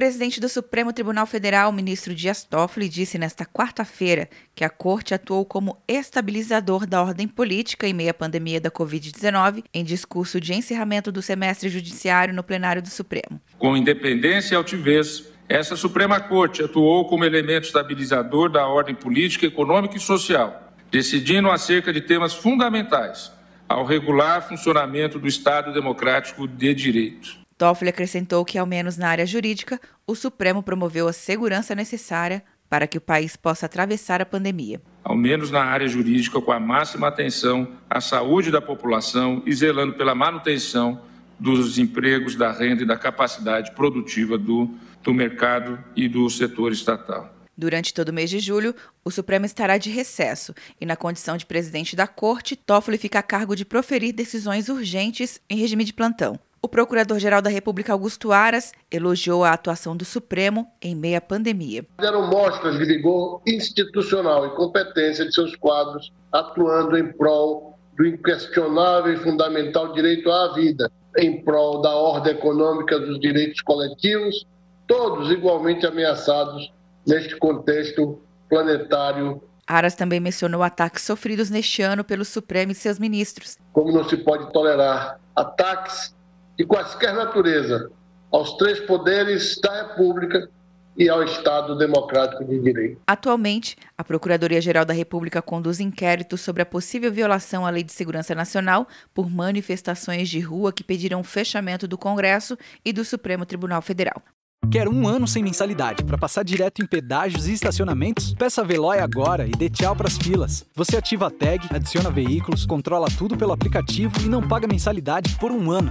presidente do Supremo Tribunal Federal, ministro Dias Toffoli, disse nesta quarta-feira que a corte atuou como estabilizador da ordem política em meio à pandemia da Covid-19 em discurso de encerramento do semestre judiciário no plenário do Supremo. Com independência e altivez, essa Suprema Corte atuou como elemento estabilizador da ordem política, econômica e social, decidindo acerca de temas fundamentais ao regular funcionamento do Estado Democrático de Direito. Toffoli acrescentou que, ao menos na área jurídica, o Supremo promoveu a segurança necessária para que o país possa atravessar a pandemia. Ao menos na área jurídica, com a máxima atenção à saúde da população e zelando pela manutenção dos empregos, da renda e da capacidade produtiva do, do mercado e do setor estatal. Durante todo o mês de julho, o Supremo estará de recesso e, na condição de presidente da Corte, Toffoli fica a cargo de proferir decisões urgentes em regime de plantão. O Procurador-Geral da República, Augusto Aras, elogiou a atuação do Supremo em meio à pandemia. Deram mostras de vigor institucional e competência de seus quadros, atuando em prol do inquestionável e fundamental direito à vida, em prol da ordem econômica dos direitos coletivos, todos igualmente ameaçados neste contexto planetário. Aras também mencionou ataques sofridos neste ano pelo Supremo e seus ministros. Como não se pode tolerar ataques de quaisquer natureza aos três poderes da República e ao Estado Democrático de Direito. Atualmente, a Procuradoria-Geral da República conduz inquéritos sobre a possível violação à Lei de Segurança Nacional por manifestações de rua que pediram o fechamento do Congresso e do Supremo Tribunal Federal. Quer um ano sem mensalidade para passar direto em pedágios e estacionamentos? Peça a Veloy agora e dê tchau pras filas. Você ativa a tag, adiciona veículos, controla tudo pelo aplicativo e não paga mensalidade por um ano.